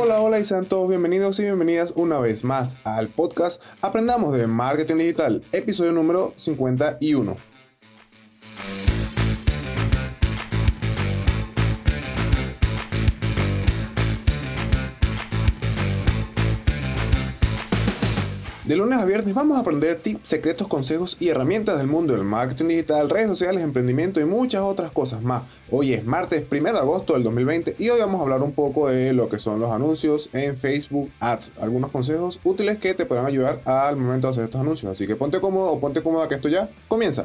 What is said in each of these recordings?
Hola, hola y sean todos bienvenidos y bienvenidas una vez más al podcast Aprendamos de Marketing Digital, episodio número 51. De lunes a viernes vamos a aprender tips, secretos, consejos y herramientas del mundo del marketing digital, redes sociales, emprendimiento y muchas otras cosas más. Hoy es martes 1 de agosto del 2020 y hoy vamos a hablar un poco de lo que son los anuncios en Facebook Ads. Algunos consejos útiles que te podrán ayudar al momento de hacer estos anuncios. Así que ponte cómodo o ponte cómoda que esto ya comienza.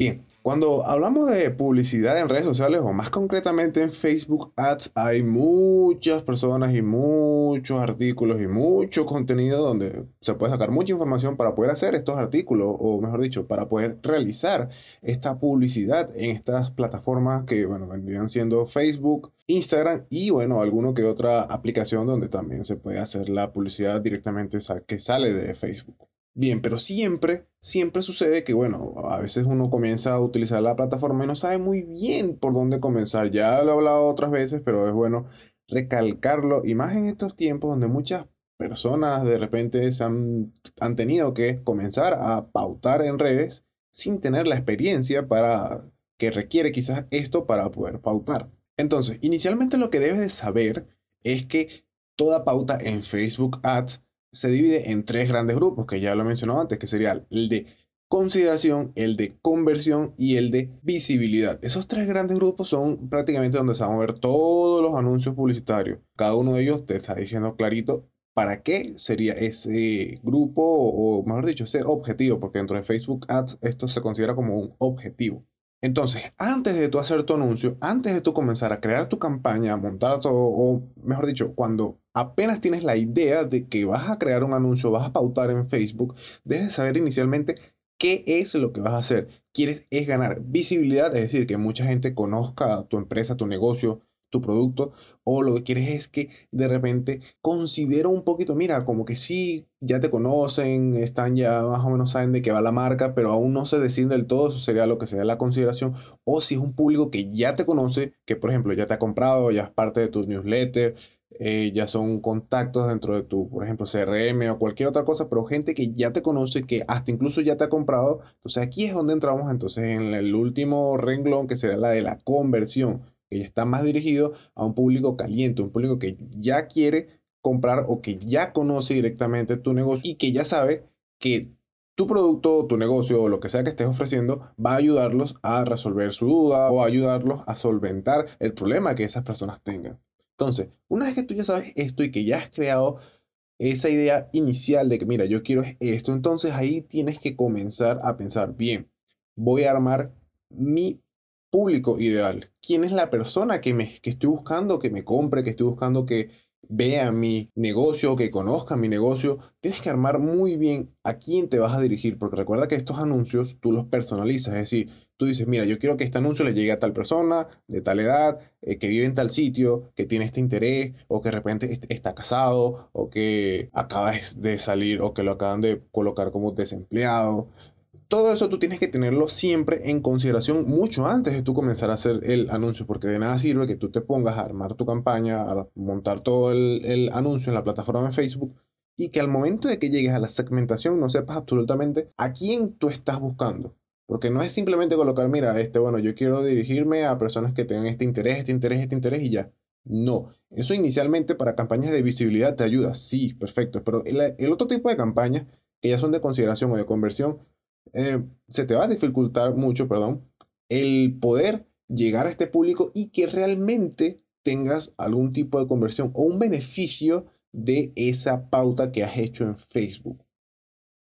Bien, cuando hablamos de publicidad en redes sociales o más concretamente en Facebook Ads, hay muchas personas y muchos artículos y mucho contenido donde se puede sacar mucha información para poder hacer estos artículos o mejor dicho, para poder realizar esta publicidad en estas plataformas que, bueno, vendrían siendo Facebook, Instagram y, bueno, alguno que otra aplicación donde también se puede hacer la publicidad directamente que sale de Facebook. Bien, pero siempre, siempre sucede que, bueno, a veces uno comienza a utilizar la plataforma y no sabe muy bien por dónde comenzar. Ya lo he hablado otras veces, pero es bueno recalcarlo, y más en estos tiempos donde muchas personas de repente se han, han tenido que comenzar a pautar en redes sin tener la experiencia para que requiere quizás esto para poder pautar. Entonces, inicialmente lo que debes de saber es que toda pauta en Facebook Ads se divide en tres grandes grupos, que ya lo he mencionado antes, que sería el de consideración, el de conversión y el de visibilidad. Esos tres grandes grupos son prácticamente donde se van a ver todos los anuncios publicitarios. Cada uno de ellos te está diciendo clarito para qué sería ese grupo o, mejor dicho, ese objetivo, porque dentro de Facebook Ads esto se considera como un objetivo. Entonces, antes de tú hacer tu anuncio, antes de tú comenzar a crear tu campaña, montar todo, o mejor dicho, cuando apenas tienes la idea de que vas a crear un anuncio, vas a pautar en Facebook, debes saber inicialmente qué es lo que vas a hacer. Quieres es ganar visibilidad, es decir, que mucha gente conozca tu empresa, tu negocio, tu producto o lo que quieres es que de repente considero un poquito, mira, como que sí, ya te conocen, están ya más o menos saben de qué va la marca, pero aún no se deciden del todo, eso sería lo que sería la consideración, o si es un público que ya te conoce, que por ejemplo ya te ha comprado, ya es parte de tu newsletter, eh, ya son contactos dentro de tu, por ejemplo, CRM o cualquier otra cosa, pero gente que ya te conoce, que hasta incluso ya te ha comprado. Entonces aquí es donde entramos entonces en el último renglón, que sería la de la conversión que ya está más dirigido a un público caliente, un público que ya quiere comprar o que ya conoce directamente tu negocio y que ya sabe que tu producto, tu negocio o lo que sea que estés ofreciendo va a ayudarlos a resolver su duda o a ayudarlos a solventar el problema que esas personas tengan. Entonces, una vez que tú ya sabes esto y que ya has creado esa idea inicial de que, mira, yo quiero esto, entonces ahí tienes que comenzar a pensar, bien, voy a armar mi público ideal? ¿Quién es la persona que, me, que estoy buscando que me compre, que estoy buscando que vea mi negocio, que conozca mi negocio? Tienes que armar muy bien a quién te vas a dirigir, porque recuerda que estos anuncios tú los personalizas, es decir, tú dices, mira, yo quiero que este anuncio le llegue a tal persona, de tal edad, eh, que vive en tal sitio, que tiene este interés, o que de repente está casado, o que acaba de salir, o que lo acaban de colocar como desempleado. Todo eso tú tienes que tenerlo siempre en consideración mucho antes de tú comenzar a hacer el anuncio, porque de nada sirve que tú te pongas a armar tu campaña, a montar todo el, anuncio en la plataforma de Facebook y que al momento de que llegues a la segmentación no sepas absolutamente a quién tú estás buscando. Porque no es simplemente colocar, mira, este, bueno, yo quiero dirigirme a personas que tengan este interés, este interés, este interés y ya. No, eso inicialmente para campañas de visibilidad te ayuda, sí, perfecto, pero el, el otro tipo de campañas que ya son de consideración o de conversión, eh, se te va a dificultar mucho, perdón, el poder llegar a este público y que realmente tengas algún tipo de conversión o un beneficio de esa pauta que has hecho en Facebook.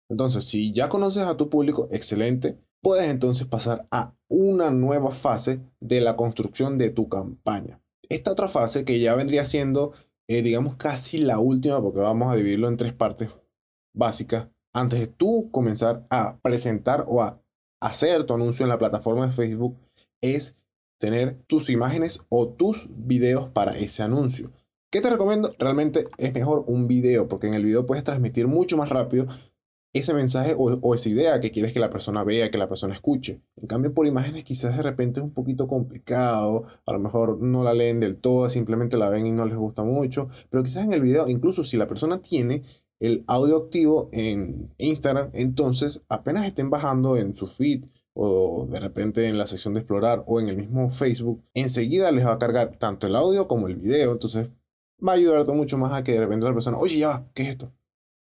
Entonces, si ya conoces a tu público, excelente, puedes entonces pasar a una nueva fase de la construcción de tu campaña. Esta otra fase que ya vendría siendo, eh, digamos, casi la última, porque vamos a dividirlo en tres partes básicas, antes de tú comenzar a presentar o a hacer tu anuncio en la plataforma de Facebook es tener tus imágenes o tus videos para ese anuncio. ¿Qué te recomiendo? Realmente es mejor un video porque en el video puedes transmitir mucho más rápido ese mensaje o, esa idea que quieres que la persona vea, que la persona escuche. En cambio, por imágenes quizás de repente es un poquito complicado, a lo mejor no la leen del todo, simplemente la ven y no les gusta mucho, pero quizás en el video, incluso si la persona tiene el audio activo en Instagram, entonces apenas estén bajando en su feed o de repente en la sección de explorar o en el mismo Facebook, enseguida les va a cargar tanto el audio como el video, entonces va a ayudarte mucho más a que de repente la persona, oye, ya, ¿qué es esto?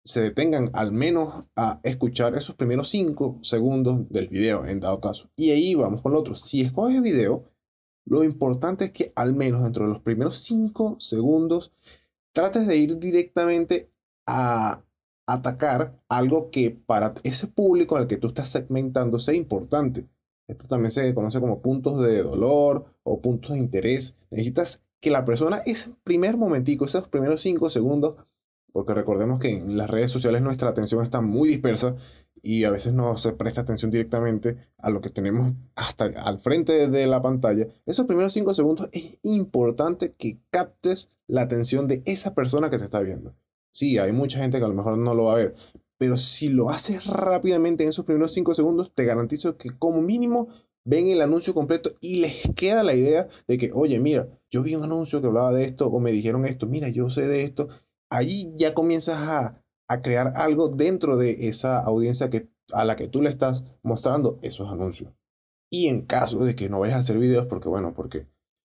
Se detengan al menos a escuchar esos primeros 5 segundos del video, en dado caso. Y ahí vamos con lo otro. Si escoges video, lo importante es que al menos dentro de los primeros 5 segundos trates de ir directamente a atacar algo que para ese público al que tú estás segmentando sea importante. Esto también se conoce como puntos de dolor o puntos de interés. Necesitas que la persona, ese primer momentico, esos primeros cinco segundos, porque recordemos que en las redes sociales nuestra atención está muy dispersa y a veces no se presta atención directamente a lo que tenemos hasta al frente de la pantalla. Esos primeros cinco segundos es importante que captes la atención de esa persona que te está viendo. Sí, hay mucha gente que a lo mejor no lo va a ver, pero si lo haces rápidamente en esos primeros 5 segundos, te garantizo que como mínimo ven el anuncio completo y les queda la idea de que, oye, mira, yo vi un anuncio que hablaba de esto o me dijeron esto, mira, yo sé de esto. Allí ya comienzas a, a crear algo dentro de esa audiencia que, a la que tú le estás mostrando esos anuncios. Y en caso de que no vayas a hacer videos, porque bueno, porque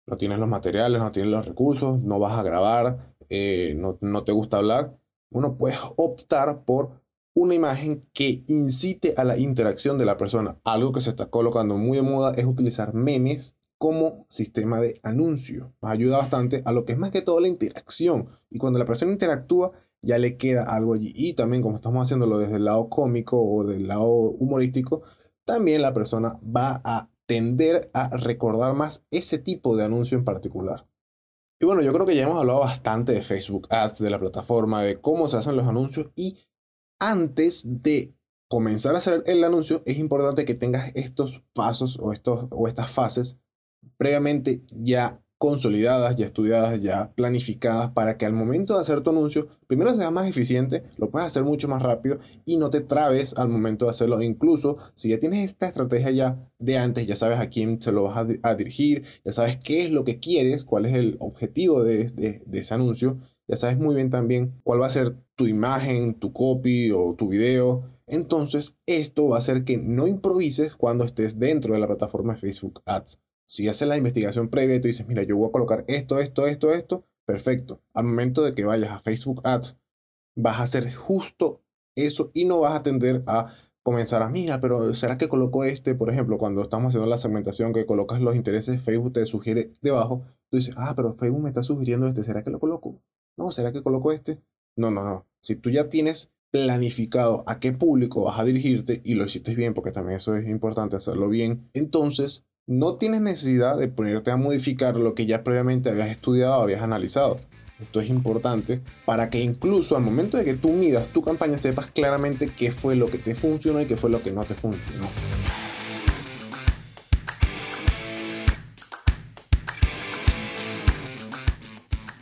no tienes los materiales, no tienes los recursos, no vas a grabar, eh, no, no te gusta hablar, bueno, puedes optar por una imagen que incite a la interacción de la persona. Algo que se está colocando muy de moda es utilizar memes como sistema de anuncio. Ayuda bastante a lo que es más que todo la interacción. Y cuando la persona interactúa, ya le queda algo allí. Y también como estamos haciéndolo desde el lado cómico o del lado humorístico, también la persona va a tender a recordar más ese tipo de anuncio en particular. Y bueno, yo creo que ya hemos hablado bastante de Facebook Ads, de la plataforma, de cómo se hacen los anuncios y antes de comenzar a hacer el anuncio es importante que tengas estos pasos o, estos, o estas fases previamente ya consolidadas, ya estudiadas, ya planificadas para que al momento de hacer tu anuncio, primero sea más eficiente, lo puedas hacer mucho más rápido y no te trabes al momento de hacerlo. incluso si ya tienes esta estrategia ya de antes, ya sabes a quién se lo vas a, dirigir, ya sabes qué es lo que quieres, cuál es el objetivo de, de ese anuncio, ya sabes muy bien también cuál va a ser tu imagen, tu copy o tu video. Entonces esto va a hacer que no improvises cuando estés dentro de la plataforma Facebook Ads si haces la investigación previa y tú dices, mira, yo voy a colocar esto, esto, esto, esto, perfecto. Al momento de que vayas a Facebook Ads, vas a hacer justo eso y no vas a tender a comenzar a, mira, pero ¿será que coloco este? Por ejemplo, cuando estamos haciendo la segmentación que colocas los intereses, Facebook te sugiere debajo, tú dices, ah, pero Facebook me está sugiriendo este, ¿será que lo coloco? No, ¿será que coloco este? No, no, no. Si tú ya tienes planificado a qué público vas a dirigirte y lo hiciste bien, porque también eso es importante hacerlo bien, entonces no tienes necesidad de ponerte a modificar lo que ya previamente habías estudiado o habías analizado. Esto es importante para que incluso al momento de que tú midas tu campaña sepas claramente qué fue lo que te funcionó y qué fue lo que no te funcionó.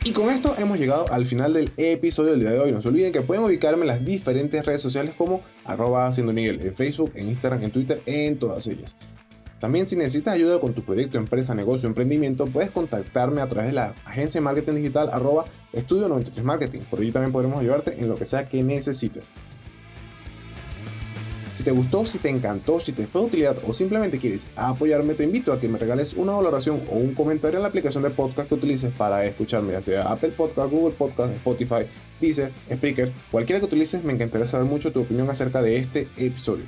Y con esto hemos llegado al final del episodio del día de hoy. No se olviden que pueden ubicarme en las diferentes redes sociales como arroba siendo Miguel en Facebook, en Instagram, en Twitter, en todas ellas. También si necesitas ayuda con tu proyecto, empresa, negocio, emprendimiento, puedes contactarme a través de la agencia de marketing digital arroba estudio 93 marketing. Por allí también podremos ayudarte en lo que sea que necesites. Si te gustó, si te encantó, si te fue de utilidad o simplemente quieres apoyarme, te invito a que me regales una valoración o un comentario en la aplicación de podcast que utilices para escucharme, ya sea Apple Podcast, Google Podcast, Spotify, Deezer, Spreaker, cualquiera que utilices, me encantaría saber mucho tu opinión acerca de este episodio.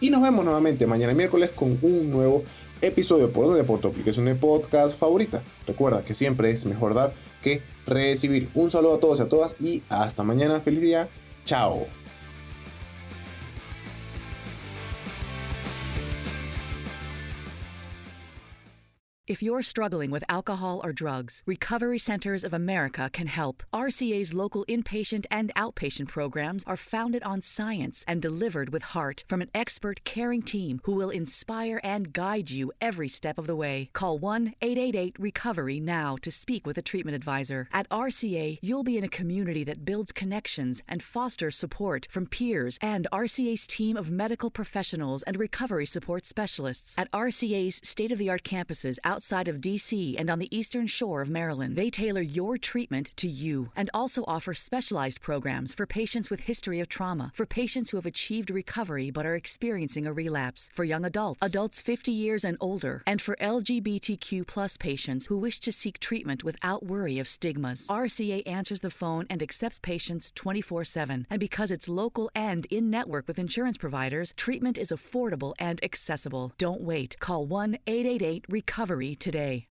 Y nos vemos nuevamente mañana miércoles con un nuevo episodio por donde por tu aplicación de podcast favorita. Recuerda que siempre es mejor dar que recibir. Un saludo a todos y a todas y hasta mañana. Feliz día. Chao. If you're struggling with alcohol or drugs, Recovery Centers of America can help. RCA's local inpatient and outpatient programs are founded on science and delivered with heart from an expert caring team who will inspire and guide you every step of the way. Call 1 888 Recovery now to speak with a treatment advisor. At RCA, you'll be in a community that builds connections and fosters support from peers and RCA's team of medical professionals and recovery support specialists. At RCA's state of the art campuses outside of DC and on the eastern shore of Maryland, they tailor your treatment to you and also offer specialized programs for patients with history of trauma, for patients who have achieved recovery but are experiencing a relapse, for young adults, adults 50 years and older, and for LGBTQ plus patients who wish to seek treatment without worry of stigmas. RCA answers the phone and accepts patients 24 7. And because it's local and in network with insurance providers, treatment is affordable and accessible. Don't wait. Call 1 888 Recovery today.